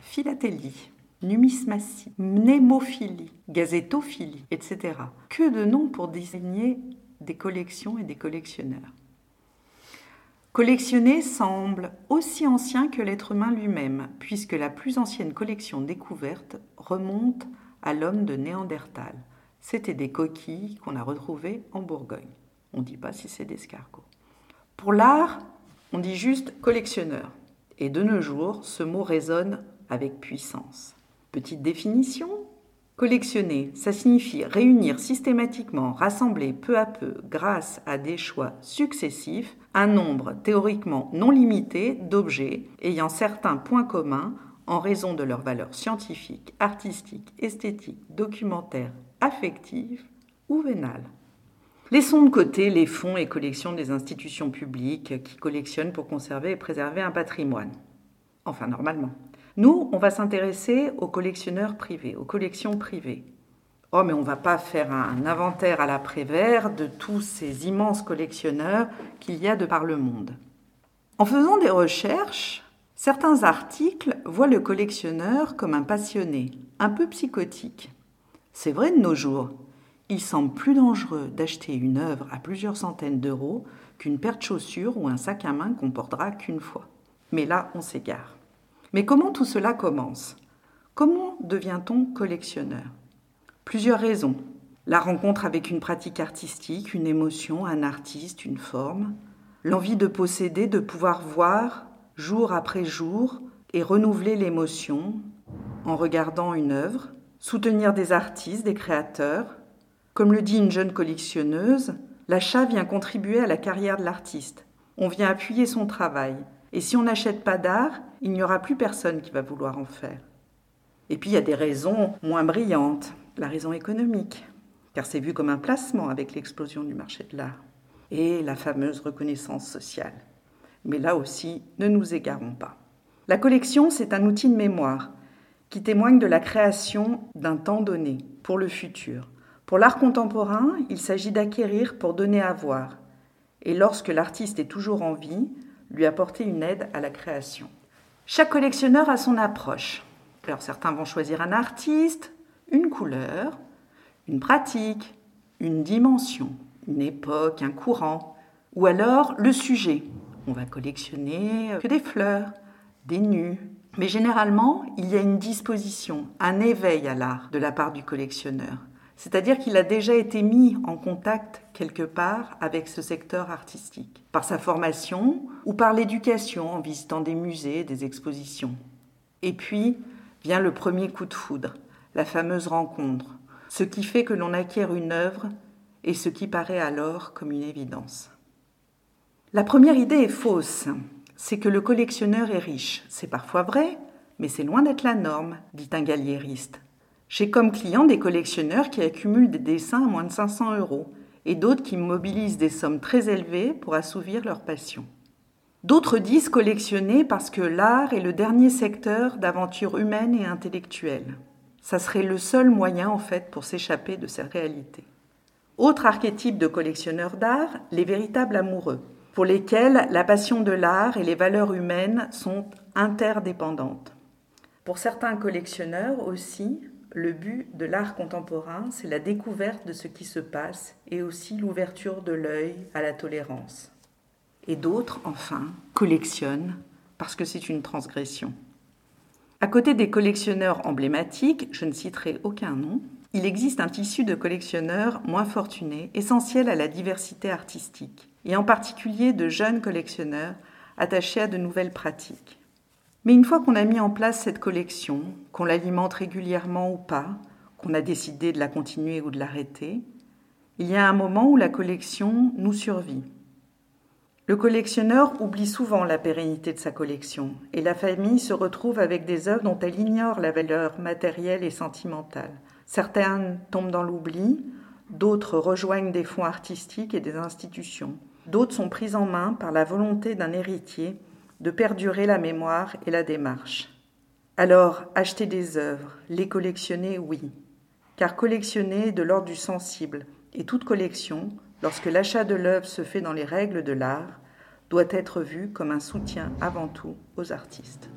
Philatélie, numismatie, mnémophilie, gazétophilie, etc. Que de noms pour désigner des collections et des collectionneurs. Collectionner semble aussi ancien que l'être humain lui-même, puisque la plus ancienne collection découverte remonte à l'homme de Néandertal. C'était des coquilles qu'on a retrouvées en Bourgogne. On ne dit pas si c'est des escargots. Pour l'art, on dit juste collectionneur. Et de nos jours, ce mot résonne avec puissance. Petite définition Collectionner, ça signifie réunir systématiquement, rassembler peu à peu, grâce à des choix successifs, un nombre théoriquement non limité d'objets ayant certains points communs en raison de leur valeur scientifique, artistique, esthétique, documentaire, affective ou vénale. Laissons de côté les fonds et collections des institutions publiques qui collectionnent pour conserver et préserver un patrimoine. Enfin, normalement. Nous, on va s'intéresser aux collectionneurs privés, aux collections privées. Oh, mais on ne va pas faire un inventaire à l'après-vert de tous ces immenses collectionneurs qu'il y a de par le monde. En faisant des recherches, certains articles voient le collectionneur comme un passionné, un peu psychotique. C'est vrai de nos jours. Il semble plus dangereux d'acheter une œuvre à plusieurs centaines d'euros qu'une paire de chaussures ou un sac à main qu'on portera qu'une fois. Mais là, on s'égare. Mais comment tout cela commence? Comment devient-on collectionneur? Plusieurs raisons. La rencontre avec une pratique artistique, une émotion, un artiste, une forme. L'envie de posséder, de pouvoir voir jour après jour et renouveler l'émotion en regardant une œuvre. Soutenir des artistes, des créateurs. Comme le dit une jeune collectionneuse, l'achat vient contribuer à la carrière de l'artiste. On vient appuyer son travail. Et si on n'achète pas d'art, il n'y aura plus personne qui va vouloir en faire. Et puis il y a des raisons moins brillantes, la raison économique, car c'est vu comme un placement avec l'explosion du marché de l'art, et la fameuse reconnaissance sociale. Mais là aussi, ne nous égarons pas. La collection, c'est un outil de mémoire qui témoigne de la création d'un temps donné pour le futur. Pour l'art contemporain, il s'agit d'acquérir pour donner à voir, et lorsque l'artiste est toujours en vie, lui apporter une aide à la création. Chaque collectionneur a son approche. Alors certains vont choisir un artiste, une couleur, une pratique, une dimension, une époque, un courant, ou alors le sujet. On va collectionner que des fleurs, des nus. Mais généralement, il y a une disposition, un éveil à l'art de la part du collectionneur. C'est-à-dire qu'il a déjà été mis en contact quelque part avec ce secteur artistique, par sa formation ou par l'éducation en visitant des musées, des expositions. Et puis vient le premier coup de foudre, la fameuse rencontre, ce qui fait que l'on acquiert une œuvre et ce qui paraît alors comme une évidence. La première idée est fausse, c'est que le collectionneur est riche. C'est parfois vrai, mais c'est loin d'être la norme, dit un galliériste. J'ai comme client des collectionneurs qui accumulent des dessins à moins de 500 euros et d'autres qui mobilisent des sommes très élevées pour assouvir leur passion. D'autres disent collectionner parce que l'art est le dernier secteur d'aventure humaine et intellectuelle. Ça serait le seul moyen en fait pour s'échapper de cette réalité. Autre archétype de collectionneur d'art, les véritables amoureux, pour lesquels la passion de l'art et les valeurs humaines sont interdépendantes. Pour certains collectionneurs aussi, le but de l'art contemporain, c'est la découverte de ce qui se passe et aussi l'ouverture de l'œil à la tolérance. Et d'autres, enfin, collectionnent parce que c'est une transgression. À côté des collectionneurs emblématiques, je ne citerai aucun nom, il existe un tissu de collectionneurs moins fortunés, essentiel à la diversité artistique, et en particulier de jeunes collectionneurs attachés à de nouvelles pratiques. Mais une fois qu'on a mis en place cette collection, qu'on l'alimente régulièrement ou pas, qu'on a décidé de la continuer ou de l'arrêter, il y a un moment où la collection nous survit. Le collectionneur oublie souvent la pérennité de sa collection et la famille se retrouve avec des œuvres dont elle ignore la valeur matérielle et sentimentale. Certaines tombent dans l'oubli, d'autres rejoignent des fonds artistiques et des institutions, d'autres sont prises en main par la volonté d'un héritier de perdurer la mémoire et la démarche. Alors, acheter des œuvres, les collectionner, oui. Car collectionner est de l'ordre du sensible, et toute collection, lorsque l'achat de l'œuvre se fait dans les règles de l'art, doit être vue comme un soutien avant tout aux artistes.